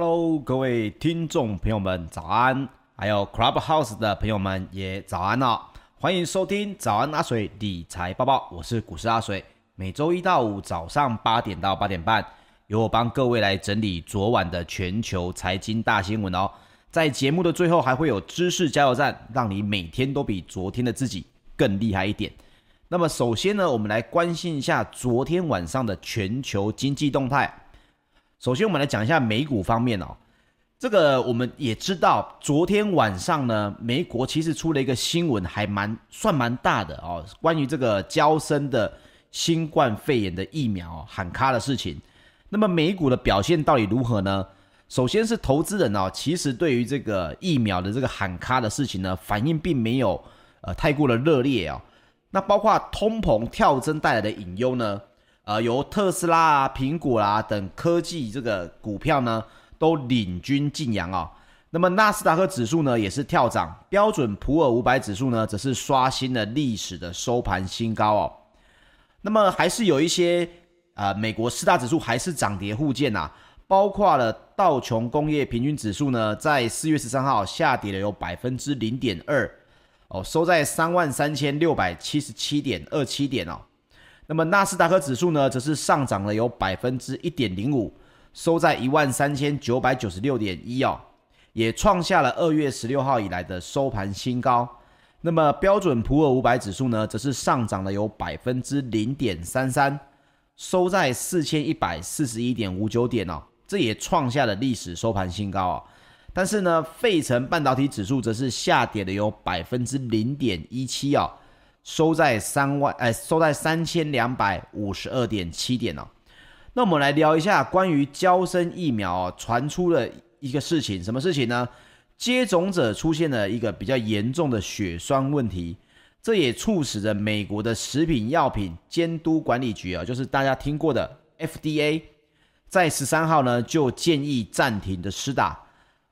Hello，各位听众朋友们，早安！还有 Clubhouse 的朋友们也早安哦！欢迎收听早安阿水理财报报，我是股市阿水。每周一到五早上八点到八点半，由我帮各位来整理昨晚的全球财经大新闻哦。在节目的最后，还会有知识加油站，让你每天都比昨天的自己更厉害一点。那么，首先呢，我们来关心一下昨天晚上的全球经济动态。首先，我们来讲一下美股方面哦。这个我们也知道，昨天晚上呢，美国其实出了一个新闻，还蛮算蛮大的哦。关于这个交生的新冠肺炎的疫苗喊卡的事情。那么美股的表现到底如何呢？首先是投资人哦，其实对于这个疫苗的这个喊卡的事情呢，反应并没有呃太过的热烈哦。那包括通膨跳增带来的隐忧呢？呃，由特斯拉啊、苹果啦、等科技这个股票呢，都领军晋阳啊。那么纳斯达克指数呢，也是跳涨，标准普尔五百指数呢，则是刷新了历史的收盘新高哦。那么还是有一些呃，美国四大指数还是涨跌互见呐、啊，包括了道琼工业平均指数呢，在四月十三号下跌了有百分之零点二哦，收在三万三千六百七十七点二七点哦。那么纳斯达克指数呢，则是上涨了有百分之一点零五，收在一万三千九百九十六点一哦，也创下了二月十六号以来的收盘新高。那么标准普尔五百指数呢，则是上涨了有百分之零点三三，收在四千一百四十一点五九点哦，这也创下了历史收盘新高哦。但是呢，费城半导体指数则是下跌了有百分之零点一七哦。收在三万，哎，收在三千两百五十二点七点哦。那我们来聊一下关于娇生疫苗哦，传出了一个事情，什么事情呢？接种者出现了一个比较严重的血栓问题，这也促使着美国的食品药品监督管理局啊，就是大家听过的 FDA，在十三号呢就建议暂停的施打。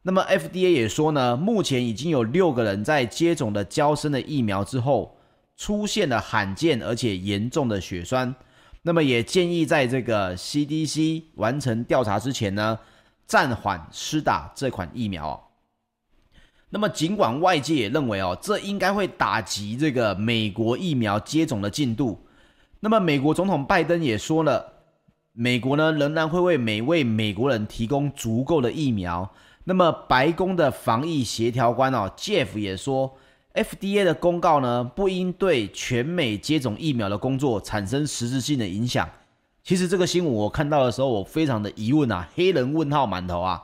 那么 FDA 也说呢，目前已经有六个人在接种了娇生的疫苗之后。出现了罕见而且严重的血栓，那么也建议在这个 CDC 完成调查之前呢，暂缓施打这款疫苗。那么尽管外界也认为哦，这应该会打击这个美国疫苗接种的进度，那么美国总统拜登也说了，美国呢仍然会为每位美国人提供足够的疫苗。那么白宫的防疫协调官哦，Jeff 也说。FDA 的公告呢，不应对全美接种疫苗的工作产生实质性的影响。其实这个新闻我看到的时候，我非常的疑问啊，黑人问号满头啊。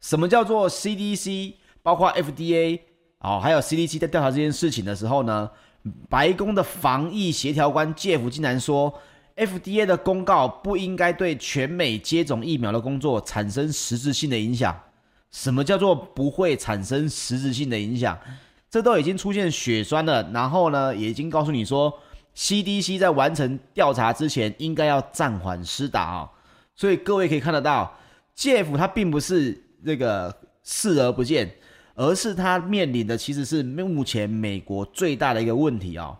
什么叫做 CDC，包括 FDA 哦，还有 CDC 在调查这件事情的时候呢，白宫的防疫协调官 Jeff 竟然说，FDA 的公告不应该对全美接种疫苗的工作产生实质性的影响。什么叫做不会产生实质性的影响？这都已经出现血栓了，然后呢，也已经告诉你说，CDC 在完成调查之前应该要暂缓施打啊、哦。所以各位可以看得到，Jeff 他并不是这个视而不见，而是他面临的其实是目前美国最大的一个问题啊、哦。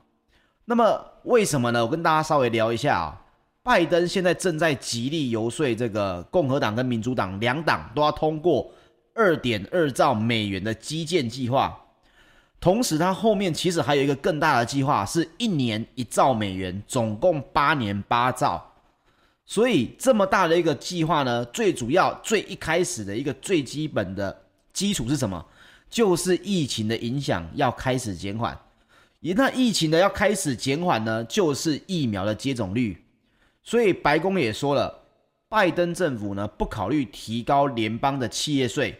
那么为什么呢？我跟大家稍微聊一下啊、拜登现在正在极力游说这个共和党跟民主党两党都要通过二点二兆美元的基建计划。同时，它后面其实还有一个更大的计划，是一年一兆美元，总共八年八兆。所以这么大的一个计划呢，最主要、最一开始的一个最基本的基础是什么？就是疫情的影响要开始减缓。一旦疫情的要开始减缓呢，就是疫苗的接种率。所以白宫也说了，拜登政府呢不考虑提高联邦的企业税。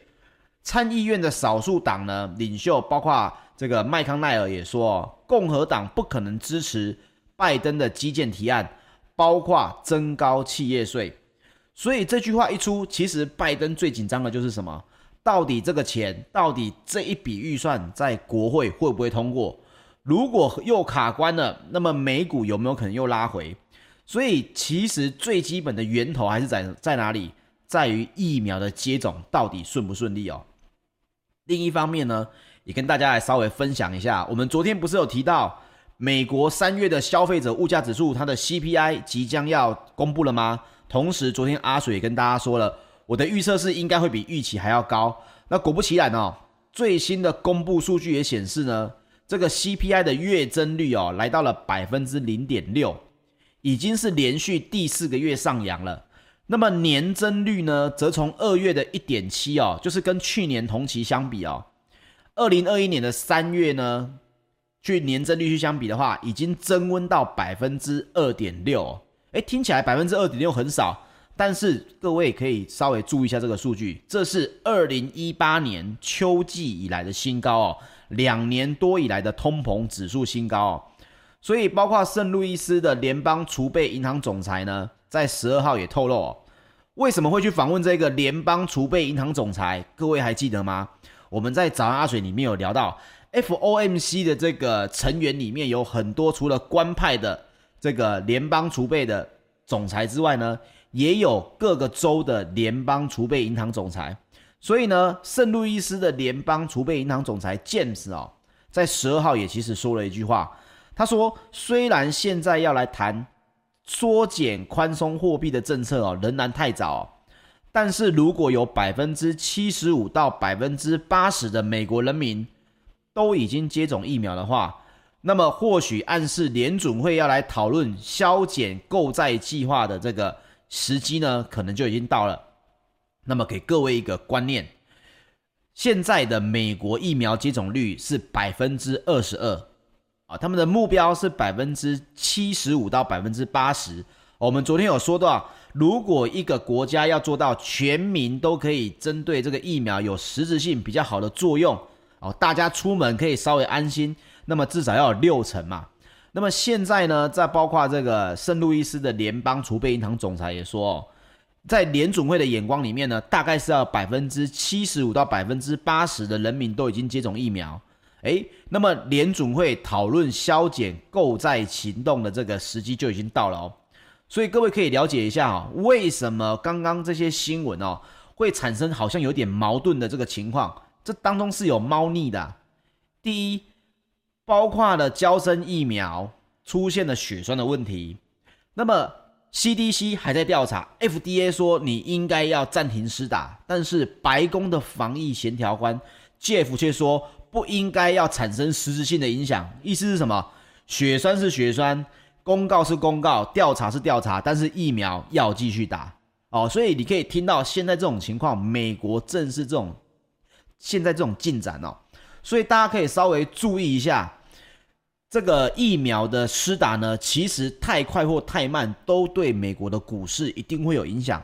参议院的少数党呢领袖包括。这个麦康奈尔也说，共和党不可能支持拜登的基建提案，包括增高企业税。所以这句话一出，其实拜登最紧张的就是什么？到底这个钱，到底这一笔预算在国会会不会通过？如果又卡关了，那么美股有没有可能又拉回？所以其实最基本的源头还是在在哪里？在于疫苗的接种到底顺不顺利哦。另一方面呢？也跟大家来稍微分享一下，我们昨天不是有提到美国三月的消费者物价指数，它的 CPI 即将要公布了吗？同时，昨天阿水也跟大家说了，我的预测是应该会比预期还要高。那果不其然哦，最新的公布数据也显示呢，这个 CPI 的月增率哦，来到了百分之零点六，已经是连续第四个月上扬了。那么年增率呢，则从二月的一点七哦，就是跟去年同期相比哦，二零二一年的三月呢，去年增率去相比的话，已经增温到百分之二点六。哎，听起来百分之二点六很少，但是各位可以稍微注意一下这个数据，这是二零一八年秋季以来的新高哦，两年多以来的通膨指数新高哦。所以，包括圣路易斯的联邦储备银行总裁呢，在十二号也透露哦。为什么会去访问这个联邦储备银行总裁？各位还记得吗？我们在早安阿水里面有聊到，FOMC 的这个成员里面有很多，除了官派的这个联邦储备的总裁之外呢，也有各个州的联邦储备银行总裁。所以呢，圣路易斯的联邦储备银行总裁 James 哦，在十二号也其实说了一句话，他说：“虽然现在要来谈。”缩减宽松货币的政策哦，仍然太早。但是如果有百分之七十五到百分之八十的美国人民都已经接种疫苗的话，那么或许暗示联准会要来讨论削减购债计划的这个时机呢，可能就已经到了。那么给各位一个观念，现在的美国疫苗接种率是百分之二十二。啊他们的目标是百分之七十五到百分之八十。我们昨天有说到，如果一个国家要做到全民都可以针对这个疫苗有实质性比较好的作用，哦，大家出门可以稍微安心，那么至少要有六成嘛。那么现在呢，在包括这个圣路易斯的联邦储备银行总裁也说，在联准会的眼光里面呢，大概是要百分之七十五到百分之八十的人民都已经接种疫苗。诶，那么联准会讨论削减购债行动的这个时机就已经到了哦，所以各位可以了解一下啊，为什么刚刚这些新闻哦会产生好像有点矛盾的这个情况？这当中是有猫腻的。第一，包括了交生疫苗出现了血栓的问题，那么 CDC 还在调查，FDA 说你应该要暂停施打，但是白宫的防疫协调官 Jeff 却说。不应该要产生实质性的影响，意思是什么？血栓是血栓，公告是公告，调查是调查，但是疫苗要继续打哦。所以你可以听到现在这种情况，美国正是这种现在这种进展哦。所以大家可以稍微注意一下，这个疫苗的施打呢，其实太快或太慢都对美国的股市一定会有影响。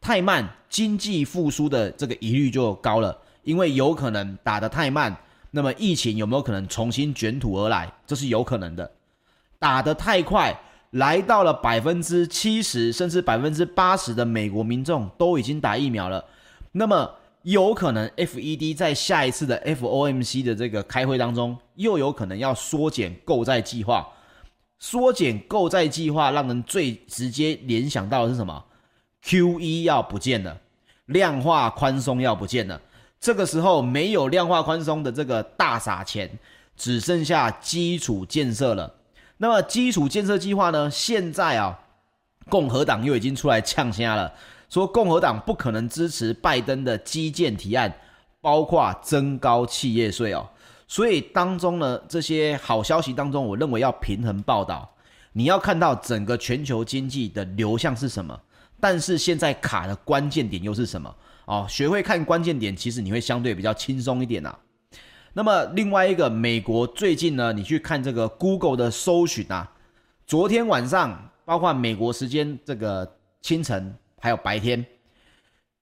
太慢，经济复苏的这个疑虑就高了，因为有可能打得太慢。那么疫情有没有可能重新卷土而来？这是有可能的。打得太快，来到了百分之七十甚至百分之八十的美国民众都已经打疫苗了。那么有可能 FED 在下一次的 FOMC 的这个开会当中，又有可能要缩减购债计划。缩减购债计划，让人最直接联想到的是什么？QE 要不见了，量化宽松要不见了。这个时候没有量化宽松的这个大撒钱，只剩下基础建设了。那么基础建设计划呢？现在啊，共和党又已经出来呛声了，说共和党不可能支持拜登的基建提案，包括增高企业税哦。所以当中呢，这些好消息当中，我认为要平衡报道。你要看到整个全球经济的流向是什么，但是现在卡的关键点又是什么？哦，学会看关键点，其实你会相对比较轻松一点呐、啊。那么另外一个，美国最近呢，你去看这个 Google 的搜寻啊，昨天晚上，包括美国时间这个清晨还有白天，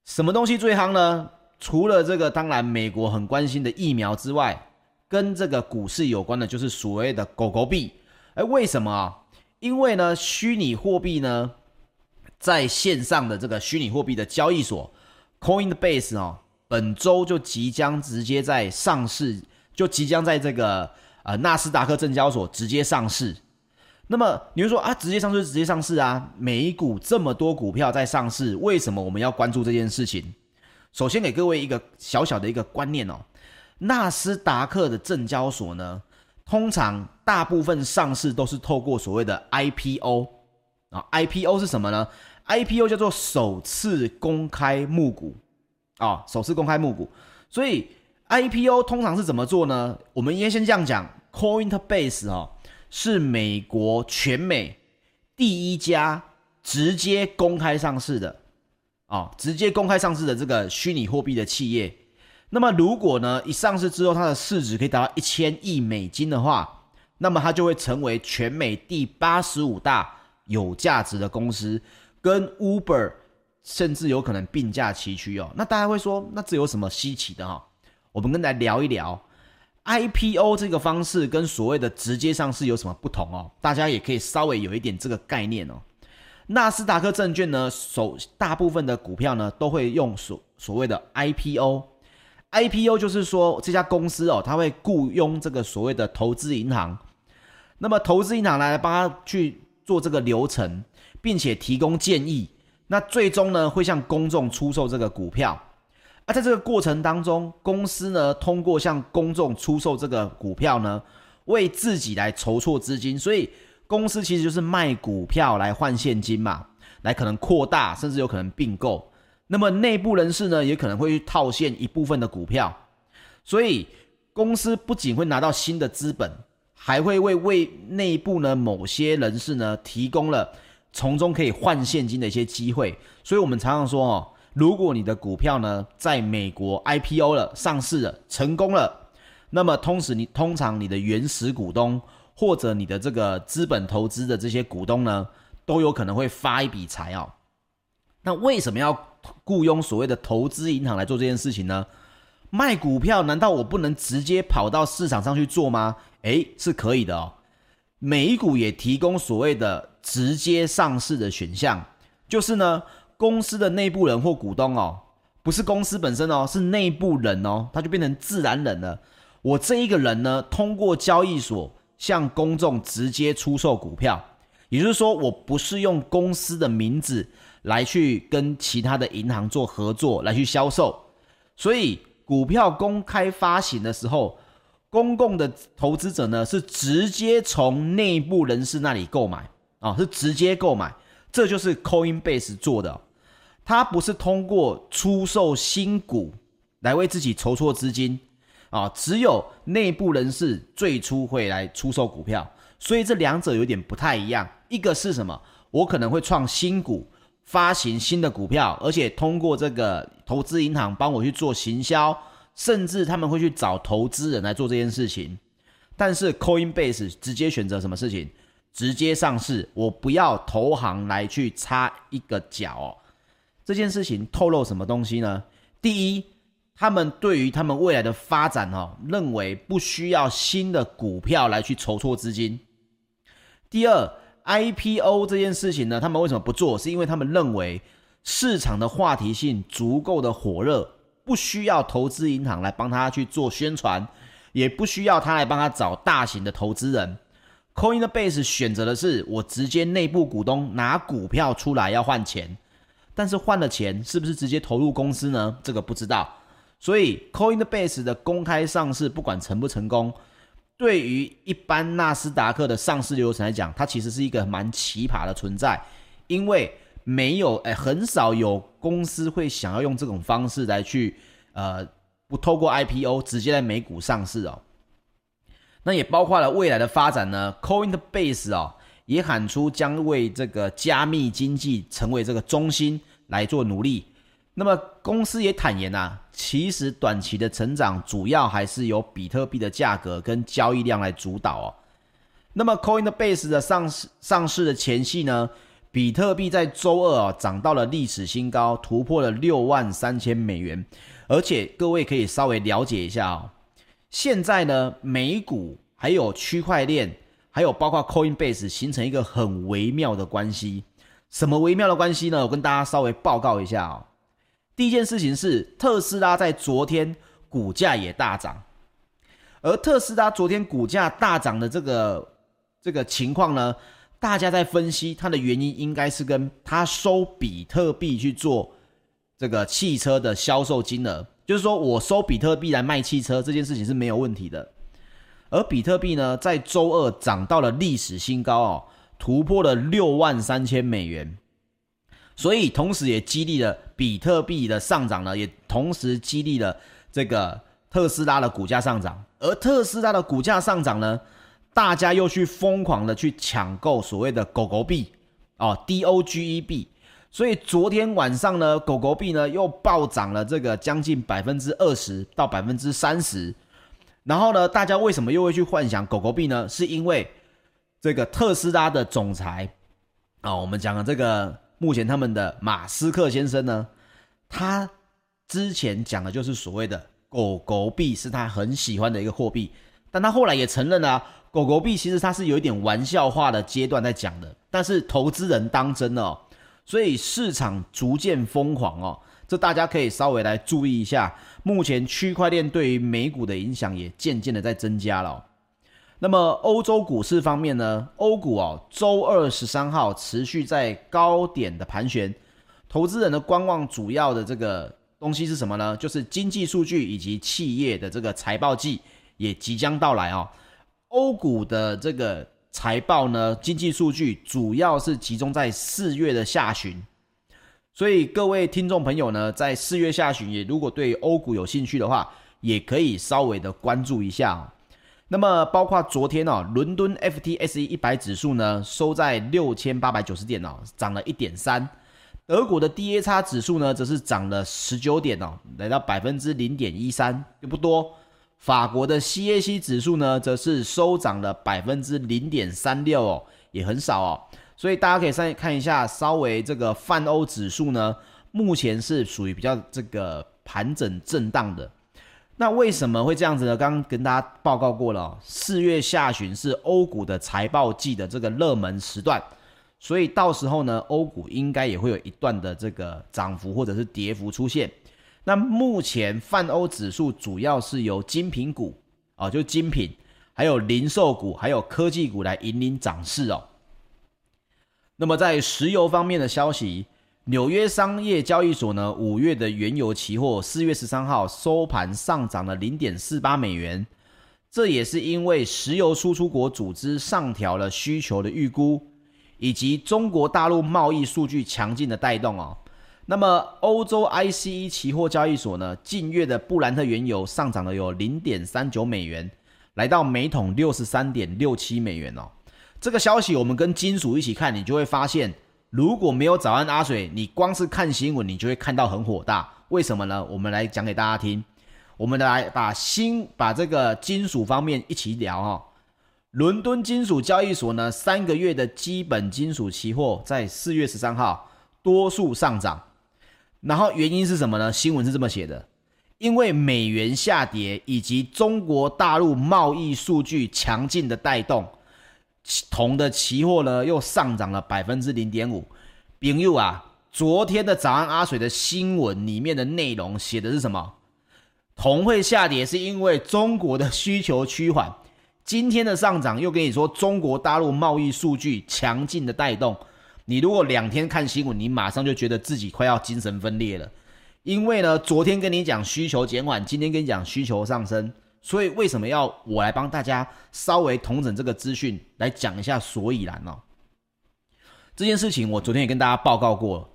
什么东西最夯呢？除了这个，当然美国很关心的疫苗之外，跟这个股市有关的，就是所谓的狗狗币。哎，为什么啊？因为呢，虚拟货币呢，在线上的这个虚拟货币的交易所。Coinbase 哦，本周就即将直接在上市，就即将在这个呃纳斯达克证交所直接上市。那么你会说啊，直接上市就直接上市啊？美股这么多股票在上市，为什么我们要关注这件事情？首先给各位一个小小的一个观念哦，纳斯达克的证交所呢，通常大部分上市都是透过所谓的 IPO 啊，IPO 是什么呢？IPO 叫做首次公开募股啊、首次公开募股。所以 IPO 通常是怎么做呢？我们应该先这样讲，Coinbase 哦是美国全美第一家直接公开上市的啊、直接公开上市的这个虚拟货币的企业。那么如果呢一上市之后，它的市值可以达到一千亿美金的话，那么它就会成为全美第八十五大有价值的公司。跟 Uber 甚至有可能并驾齐驱哦。那大家会说，那这有什么稀奇的哈、我们跟来聊一聊 IPO 这个方式跟所谓的直接上市有什么不同哦？大家也可以稍微有一点这个概念哦。纳斯达克证券呢，首大部分的股票呢都会用所所谓的 IPO。IPO 就是说这家公司哦，它会雇佣这个所谓的投资银行，那么投资银行来帮他去做这个流程。并且提供建议，那最终呢会向公众出售这个股票。而在这个过程当中，公司呢通过向公众出售这个股票呢，为自己来筹措资金。所以公司其实就是卖股票来换现金嘛，来可能扩大，甚至有可能并购。那么内部人士呢也可能会去套现一部分的股票。所以公司不仅会拿到新的资本，还会为为内部呢某些人士呢提供了。从中可以换现金的一些机会，所以我们常常说哦，如果你的股票呢在美国 IPO 了、上市了、成功了，那么同时你通常你的原始股东或者你的这个资本投资的这些股东呢，都有可能会发一笔财哦。那为什么要雇佣所谓的投资银行来做这件事情呢？卖股票难道我不能直接跑到市场上去做吗？诶，是可以的哦。美股也提供所谓的直接上市的选项，就是呢，公司的内部人或股东哦，不是公司本身哦，是内部人哦，他就变成自然人了。我这一个人呢，通过交易所向公众直接出售股票，也就是说，我不是用公司的名字来去跟其他的银行做合作来去销售，所以股票公开发行的时候。公共的投资者呢，是直接从内部人士那里购买啊，是直接购买，这就是 Coinbase 做的，它不是通过出售新股来为自己筹措资金啊，只有内部人士最初会来出售股票，所以这两者有点不太一样。一个是什么？我可能会创新股，发行新的股票，而且通过这个投资银行帮我去做行销。甚至他们会去找投资人来做这件事情，但是 Coinbase 直接选择什么事情？直接上市，我不要投行来去插一个脚哦。这件事情透露什么东西呢？第一，他们对于他们未来的发展哦，认为不需要新的股票来去筹措资金。第二，IPO 这件事情呢，他们为什么不做？是因为他们认为市场的话题性足够的火热。不需要投资银行来帮他去做宣传，也不需要他来帮他找大型的投资人。Coinbase 选择的是我直接内部股东拿股票出来要换钱，但是换了钱是不是直接投入公司呢？这个不知道。所以 Coinbase 的公开上市不管成不成功，对于一般纳斯达克的上市流程来讲，它其实是一个蛮奇葩的存在，因为。没有，哎，很少有公司会想要用这种方式来去，呃，不透过 IPO 直接在美股上市哦。那也包括了未来的发展呢。Coinbase 哦，也喊出将为这个加密经济成为这个中心来做努力。那么公司也坦言呐，其实短期的成长主要还是由比特币的价格跟交易量来主导哦。那么 Coinbase 的上市上市的前夕呢？比特币在周二啊涨到了历史新高，突破了六万三千美元。而且各位可以稍微了解一下哦，现在呢，美股还有区块链，还有包括 Coinbase 形成一个很微妙的关系。什么微妙的关系呢？我跟大家稍微报告一下哦。第一件事情是特斯拉在昨天股价也大涨，而特斯拉昨天股价大涨的这个这个情况呢？大家在分析它的原因，应该是跟它收比特币去做这个汽车的销售金额，就是说我收比特币来卖汽车这件事情是没有问题的。而比特币呢，在周二涨到了历史新高哦，突破了六万三千美元。所以同时也激励了比特币的上涨呢，也同时激励了这个特斯拉的股价上涨。而特斯拉的股价上涨呢，大家又去疯狂的去抢购所谓的狗狗币哦，Doge 币。所以昨天晚上呢，狗狗币呢又暴涨了这个将近百分之二十到百分之三十。然后呢，大家为什么又会去幻想狗狗币呢？是因为这个特斯拉的总裁啊、我们讲的这个目前他们的马斯克先生呢，他之前讲的就是所谓的狗狗币是他很喜欢的一个货币，但他后来也承认了、狗狗币其实他是有一点玩笑话的阶段在讲的，但是投资人当真了、哦，所以市场逐渐疯狂哦。这大家可以稍微来注意一下，目前区块链对于美股的影响也渐渐的在增加了。那么欧洲股市方面呢？欧股哦，周二十三号持续在高点的盘旋，投资人的观望主要的这个东西是什么呢？就是经济数据以及企业的这个财报季也即将到来哦。欧股的这个财报呢，经济数据主要是集中在四月的下旬。所以各位听众朋友呢，在四月下旬也如果对欧股有兴趣的话，也可以稍微的关注一下哦。那么包括昨天哦，伦敦 FTSE 一百指数呢收在六千八百九十点哦，涨了一点三。德国的 DAX 指数呢则是涨了十九点哦，来到百分之零点一三，也不多。法国的 CAC 指数呢则是收涨了百分之零点三六哦，也很少哦。所以大家可以上看一下，稍微这个泛欧指数呢，目前是属于比较这个盘整震荡的。那为什么会这样子呢？刚刚跟大家报告过了，四月下旬是欧股的财报季的这个热门时段，所以到时候呢，欧股应该也会有一段的这个涨幅或者是跌幅出现。那目前泛欧指数主要是由精品股哦，就精品，还有零售股，还有科技股来引领涨势哦。那么在石油方面的消息，纽约商业交易所呢，五月的原油期货四月十三号收盘上涨了零点四八美元，这也是因为石油输出国组织上调了需求的预估，以及中国大陆贸易数据强劲的带动哦。那么欧洲 ICE 期货交易所呢，近月的布兰特原油上涨了有零点三九美元，来到每桶六十三点六七美元哦。这个消息我们跟金属一起看，你就会发现，如果没有早安阿水，你光是看新闻，你就会看到很火大。为什么呢？我们来讲给大家听。我们来把新把这个金属方面一起聊哈。伦敦金属交易所呢，三个月的基本金属期货在四月十三号多数上涨，然后原因是什么呢？新闻是这么写的：因为美元下跌以及中国大陆贸易数据强劲的带动。铜的期货呢，又上涨了百分之零点五。朋友啊，昨天的早安阿水的新闻里面的内容写的是什么？铜会下跌是因为中国的需求趋缓。今天的上涨又跟你说中国大陆贸易数据强劲的带动。你如果两天看新闻，你马上就觉得自己快要精神分裂了。因为呢，昨天跟你讲需求减缓，今天跟你讲需求上升。所以为什么要我来帮大家稍微统整这个资讯，来讲一下所以然呢？这件事情我昨天也跟大家报告过。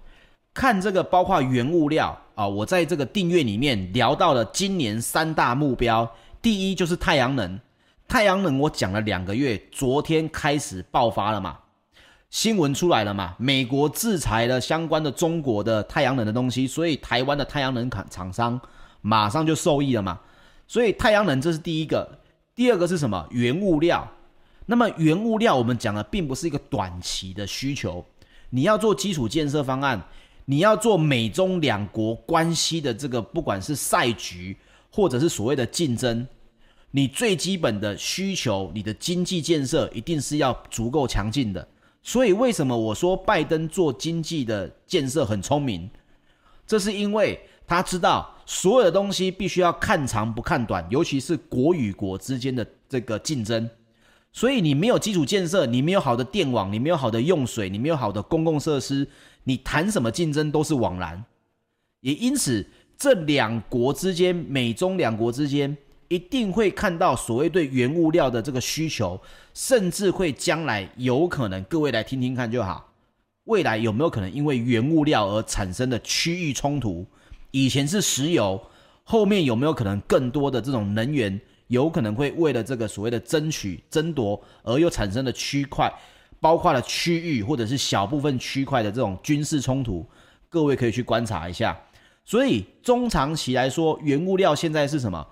看这个包括原物料啊，我在这个订阅里面聊到了今年三大目标，第一就是太阳能。太阳能我讲了两个月，昨天开始爆发了嘛，新闻出来了嘛，美国制裁了相关的中国的太阳能的东西，所以台湾的太阳能厂厂商马上就受益了嘛。所以太阳能这是第一个，第二个是什么？原物料。那么原物料我们讲的并不是一个短期的需求，你要做基础建设方案，你要做美中两国关系的这个不管是赛局或者是所谓的竞争，你最基本的需求，你的经济建设一定是要足够强劲的。所以为什么我说拜登做经济的建设很聪明？这是因为。他知道所有的东西必须要看长不看短，尤其是国与国之间的这个竞争。所以你没有基础建设，你没有好的电网，你没有好的用水，你没有好的公共设施，你谈什么竞争都是枉然。也因此，这两国之间，美中两国之间，一定会看到所谓对原物料的这个需求，甚至会将来有可能，各位来听听看就好。未来有没有可能因为原物料而产生的区域冲突？以前是石油，后面有没有可能更多的这种能源有可能会为了这个所谓的争取争夺而又产生的区块，包括了区域或者是小部分区块的这种军事冲突？各位可以去观察一下。所以中长期来说，原物料现在是什么？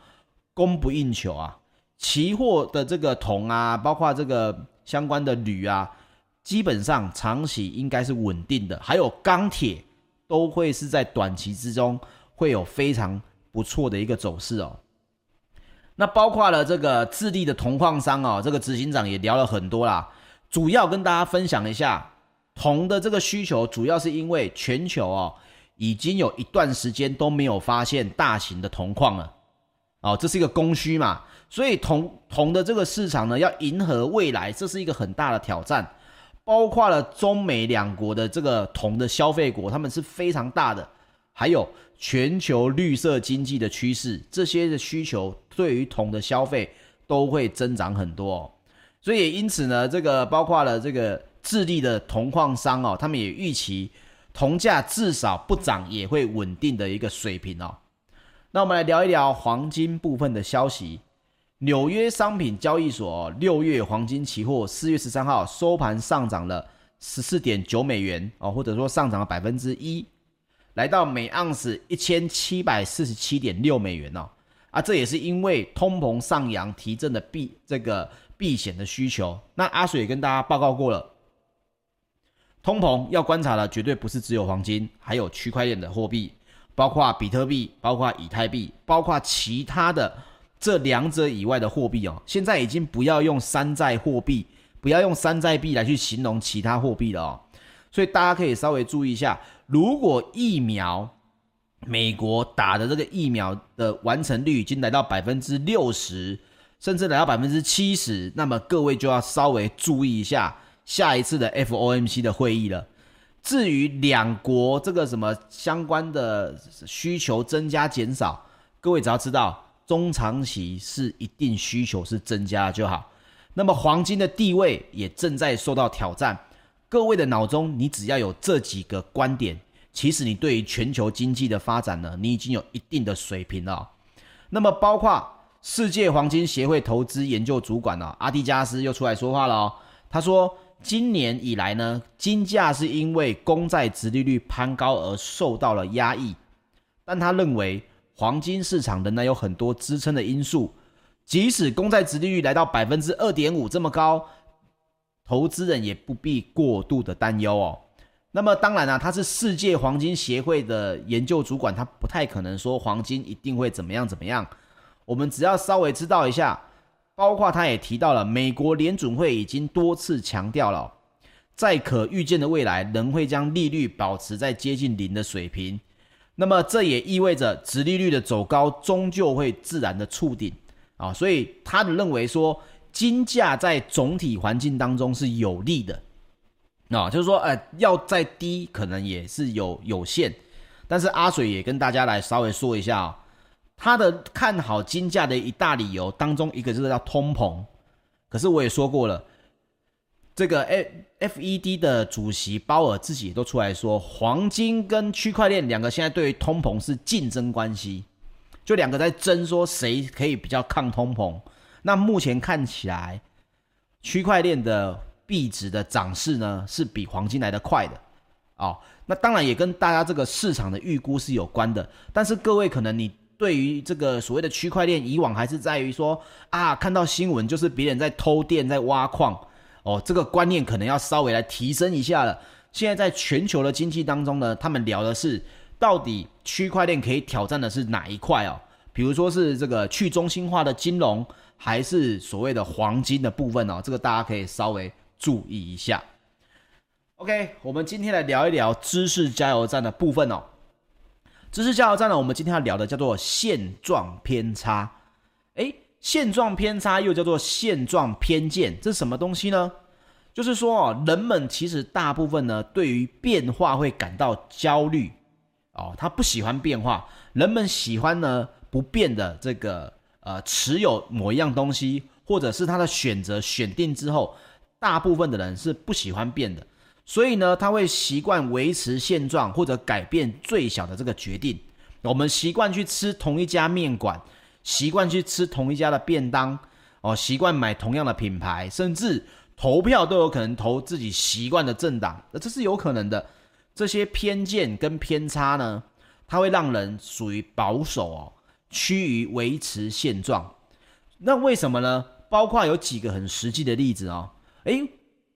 供不应求啊！期货的这个铜啊，包括这个相关的铝啊。基本上长期应该是稳定的，还有钢铁都会是在短期之中会有非常不错的一个走势哦。那包括了这个智利的铜矿商哦，这个执行长也聊了很多啦，主要跟大家分享一下铜的这个需求，主要是因为全球哦已经有一段时间都没有发现大型的铜矿了哦，这是一个供需嘛，所以铜铜的这个市场呢要迎合未来，这是一个很大的挑战。包括了中美两国的这个铜的消费国，他们是非常大的，还有全球绿色经济的趋势，这些的需求对于铜的消费都会增长很多。所以也因此呢，这个包括了这个智利的铜矿商哦，他们也预期铜价至少不涨也会稳定的一个水平哦。那我们来聊一聊黄金部分的消息。纽约商品交易所六月黄金期货四月十三号收盘上涨了十四点九美元哦，或者说上涨了百分之一，来到每盎司一千七百四十七点六美元哦。啊，这也是因为通膨上扬提振的避这个避险的需求。那阿水也跟大家报告过了，通膨要观察的绝对不是只有黄金，还有区块链的货币，包括比特币，包括以太币，包括其他的。这两者以外的货币哦，现在已经不要用山寨货币，不要用山寨币来去形容其他货币了哦。所以大家可以稍微注意一下，如果疫苗美国打的这个疫苗的完成率已经来到百分之六十，甚至来到百分之七十，那么各位就要稍微注意一下下一次的 FOMC 的会议了。至于两国这个什么相关的需求增加减少，各位只要知道。中长期是一定需求是增加就好，那么黄金的地位也正在受到挑战。各位的脑中，你只要有这几个观点，其实你对于全球经济的发展呢，你已经有一定的水平了。那么，包括世界黄金协会投资研究主管呢，阿迪加斯又出来说话了哦。他说，今年以来呢，金价是因为公债殖利率攀高而受到了压抑，但他认为。黄金市场仍然有很多支撑的因素，即使公债殖利率来到百分之二点五这么高，投资人也不必过度的担忧哦。那么当然了，他是世界黄金协会的研究主管，他不太可能说黄金一定会怎么样怎么样。我们只要稍微知道一下，包括他也提到了，美国联准会已经多次强调了，在可预见的未来仍会将利率保持在接近零的水平。那么这也意味着，殖利率的走高终究会自然的触顶啊，所以他的认为说，金价在总体环境当中是有利的，啊，就是说，呃，要再低可能也是有有限，但是阿水也跟大家来稍微说一下啊，他的看好金价的一大理由当中，一个就是叫通膨，可是我也说过了。这个 F F E D 的主席鲍尔自己也都出来说，黄金跟区块链两个现在对于通膨是竞争关系，就两个在争说谁可以比较抗通膨。那目前看起来，区块链的币值的涨势呢是比黄金来得快的哦。那当然也跟大家这个市场的预估是有关的。但是各位可能你对于这个所谓的区块链，以往还是在于说啊，看到新闻就是别人在偷电在挖矿。哦，这个观念可能要稍微来提升一下了。现在在全球的经济当中呢，他们聊的是到底区块链可以挑战的是哪一块哦？比如说是这个去中心化的金融，还是所谓的黄金的部分哦？这个大家可以稍微注意一下。OK，我们今天来聊一聊知识加油站的部分哦。知识加油站呢，我们今天要聊的叫做现状偏差。诶。现状偏差又叫做现状偏见，这是什么东西呢？就是说哦，人们其实大部分呢，对于变化会感到焦虑哦，他不喜欢变化，人们喜欢呢不变的这个呃持有某一样东西，或者是他的选择选定之后，大部分的人是不喜欢变的，所以呢，他会习惯维持现状或者改变最小的这个决定。我们习惯去吃同一家面馆，习惯去吃同一家的便当，哦，习惯买同样的品牌，甚至投票都有可能投自己习惯的政党，那这是有可能的。这些偏见跟偏差呢，它会让人属于保守哦，趋于维持现状。那为什么呢？包括有几个很实际的例子哦，诶。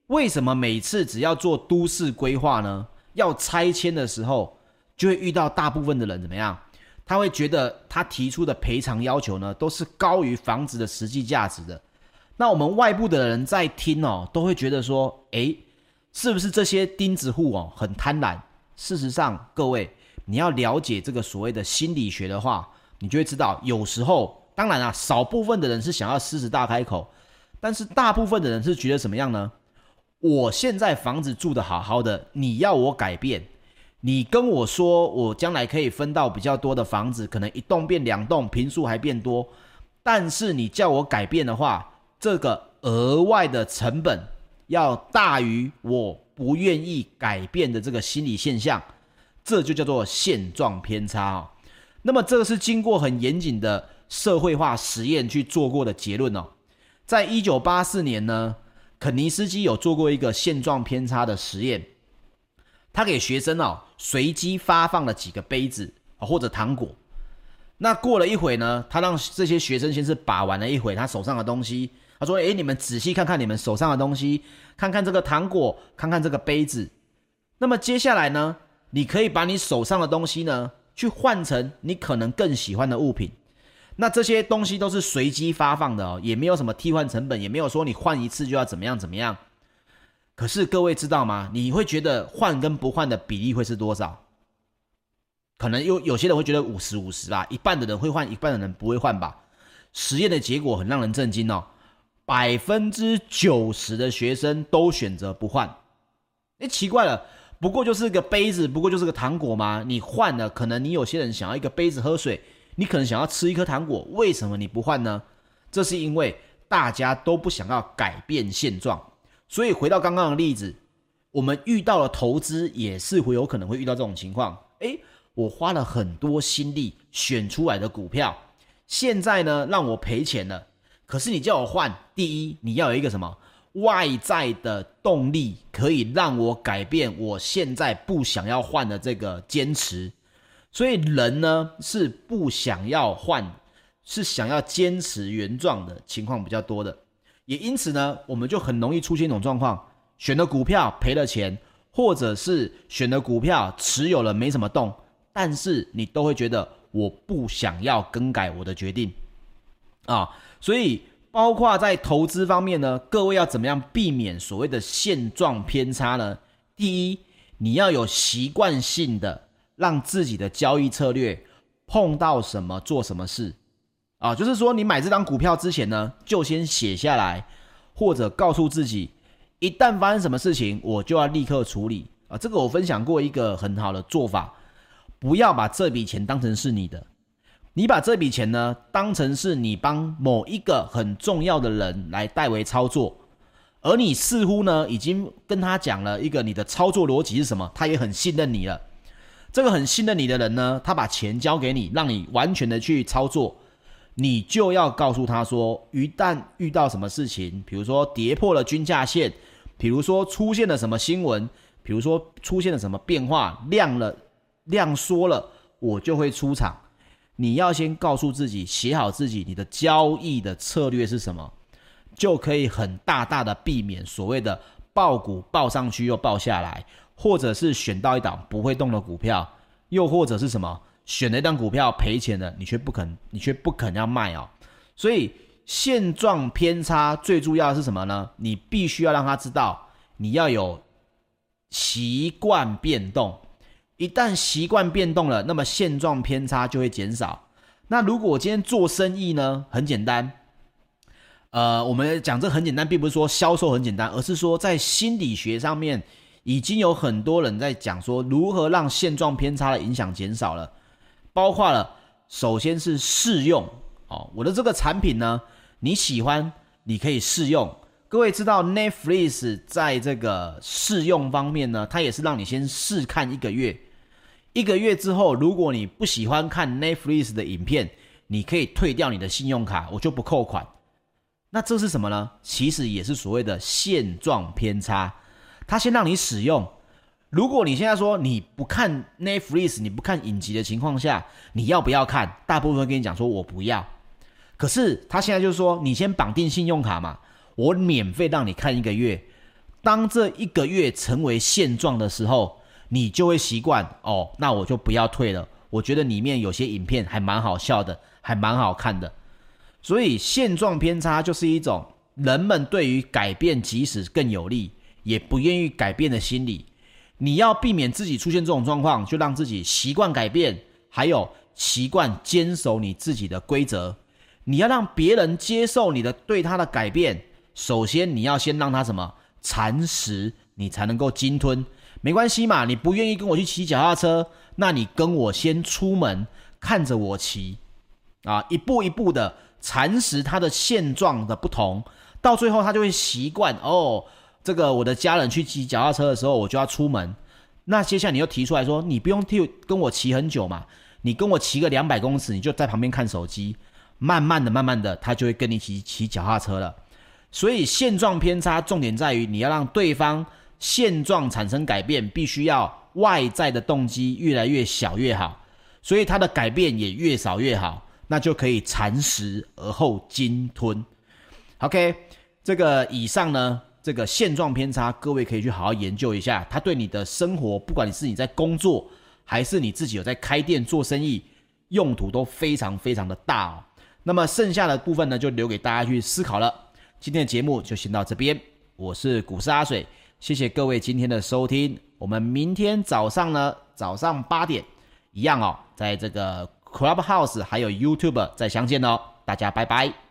为什么每次只要做都市规划呢？要拆迁的时候，就会遇到大部分的人怎么样？他会觉得他提出的赔偿要求呢，都是高于房子的实际价值的。那我们外部的人在听哦，都会觉得说，诶，是不是这些钉子户哦很贪婪？事实上，各位你要了解这个所谓的心理学的话，你就会知道，有时候当然啊，少部分的人是想要狮子大开口，但是大部分的人是觉得怎么样呢？我现在房子住得好好的，你要我改变？你跟我说我将来可以分到比较多的房子，可能一栋变两栋，坪数还变多。但是你叫我改变的话，这个额外的成本要大于我不愿意改变的这个心理现象，这就叫做现状偏差哦。那么这个是经过很严谨的社会化实验去做过的结论哦。在一九八四年呢。肯尼斯基有做过一个现状偏差的实验，他给学生哦随机发放了几个杯子或者糖果，那过了一会呢，他让这些学生先是把玩了一会他手上的东西，他说：“诶，你们仔细看看你们手上的东西，看看这个糖果，看看这个杯子。那么接下来呢，你可以把你手上的东西呢，去换成你可能更喜欢的物品。”那这些东西都是随机发放的哦，也没有什么替换成本，也没有说你换一次就要怎么样怎么样。可是各位知道吗？你会觉得换跟不换的比例会是多少？可能有有些人会觉得五十五十吧，一半的人会换，一半的人不会换吧。实验的结果很让人震惊哦，百分之九十的学生都选择不换。诶，奇怪了，不过就是个杯子，不过就是个糖果吗？你换了，可能你有些人想要一个杯子喝水。你可能想要吃一颗糖果，为什么你不换呢？这是因为大家都不想要改变现状。所以回到刚刚的例子，我们遇到了投资也是会有可能会遇到这种情况。诶，我花了很多心力选出来的股票，现在呢让我赔钱了。可是你叫我换，第一你要有一个什么外在的动力，可以让我改变我现在不想要换的这个坚持。所以人呢是不想要换，是想要坚持原状的情况比较多的，也因此呢，我们就很容易出现一种状况：选的股票赔了钱，或者是选的股票持有了没什么动，但是你都会觉得我不想要更改我的决定啊。所以包括在投资方面呢，各位要怎么样避免所谓的现状偏差呢？第一，你要有习惯性的。让自己的交易策略碰到什么做什么事啊，就是说你买这张股票之前呢，就先写下来，或者告诉自己，一旦发生什么事情，我就要立刻处理啊。这个我分享过一个很好的做法，不要把这笔钱当成是你的，你把这笔钱呢当成是你帮某一个很重要的人来代为操作，而你似乎呢已经跟他讲了一个你的操作逻辑是什么，他也很信任你了。这个很信任你的人呢，他把钱交给你，让你完全的去操作，你就要告诉他说，一旦遇到什么事情，比如说跌破了均价线，比如说出现了什么新闻，比如说出现了什么变化，量了量缩了，我就会出场。你要先告诉自己，写好自己你的交易的策略是什么，就可以很大大的避免所谓的爆股爆上去又爆下来。或者是选到一档不会动的股票，又或者是什么选了一档股票赔钱了，你却不肯，你却不肯要卖哦。所以现状偏差最重要的是什么呢？你必须要让他知道，你要有习惯变动。一旦习惯变动了，那么现状偏差就会减少。那如果我今天做生意呢？很简单，呃，我们讲这很简单，并不是说销售很简单，而是说在心理学上面。已经有很多人在讲说如何让现状偏差的影响减少了，包括了首先是试用哦，我的这个产品呢，你喜欢你可以试用，各位知道 Netflix 在这个试用方面呢，它也是让你先试看一个月，一个月之后，如果你不喜欢看 Netflix 的影片，你可以退掉你的信用卡，我就不扣款。那这是什么呢？其实也是所谓的现状偏差。他先让你使用，如果你现在说你不看 Netflix，你不看影集的情况下，你要不要看？大部分跟你讲说我不要。可是他现在就是说，你先绑定信用卡嘛，我免费让你看一个月。当这一个月成为现状的时候，你就会习惯哦，那我就不要退了。我觉得里面有些影片还蛮好笑的，还蛮好看的。所以现状偏差就是一种人们对于改变即使更有利，也不愿意改变的心理。你要避免自己出现这种状况，就让自己习惯改变，还有习惯坚守你自己的规则。你要让别人接受你的对他的改变，首先你要先让他什么蚕食，你才能够鲸吞。没关系嘛，你不愿意跟我去骑脚踏车，那你跟我先出门，看着我骑，啊，一步一步的。蚕食他的现状的不同，到最后他就会习惯哦。这个我的家人去骑脚踏车的时候，我就要出门。那接下来你又提出来说，你不用替跟我骑很久嘛，你跟我骑个两百公尺，你就在旁边看手机。慢慢的、慢慢的，他就会跟你骑骑脚踏车了。所以现状偏差重点在于你要让对方现状产生改变，必须要外在的动机越来越小越好，所以他的改变也越少越好。那就可以蚕食而后鲸吞。OK，这个以上呢，这个现状偏差，各位可以去好好研究一下，它对你的生活，不管你是你在工作，还是你自己有在开店做生意，用途都非常非常的大哦。那么剩下的部分呢，就留给大家去思考了。今天的节目就先到这边，我是股市阿水，谢谢各位今天的收听。我们明天早上呢，早上八点一样哦，在这个。Clubhouse 还有 YouTube 再相见哦，大家拜拜。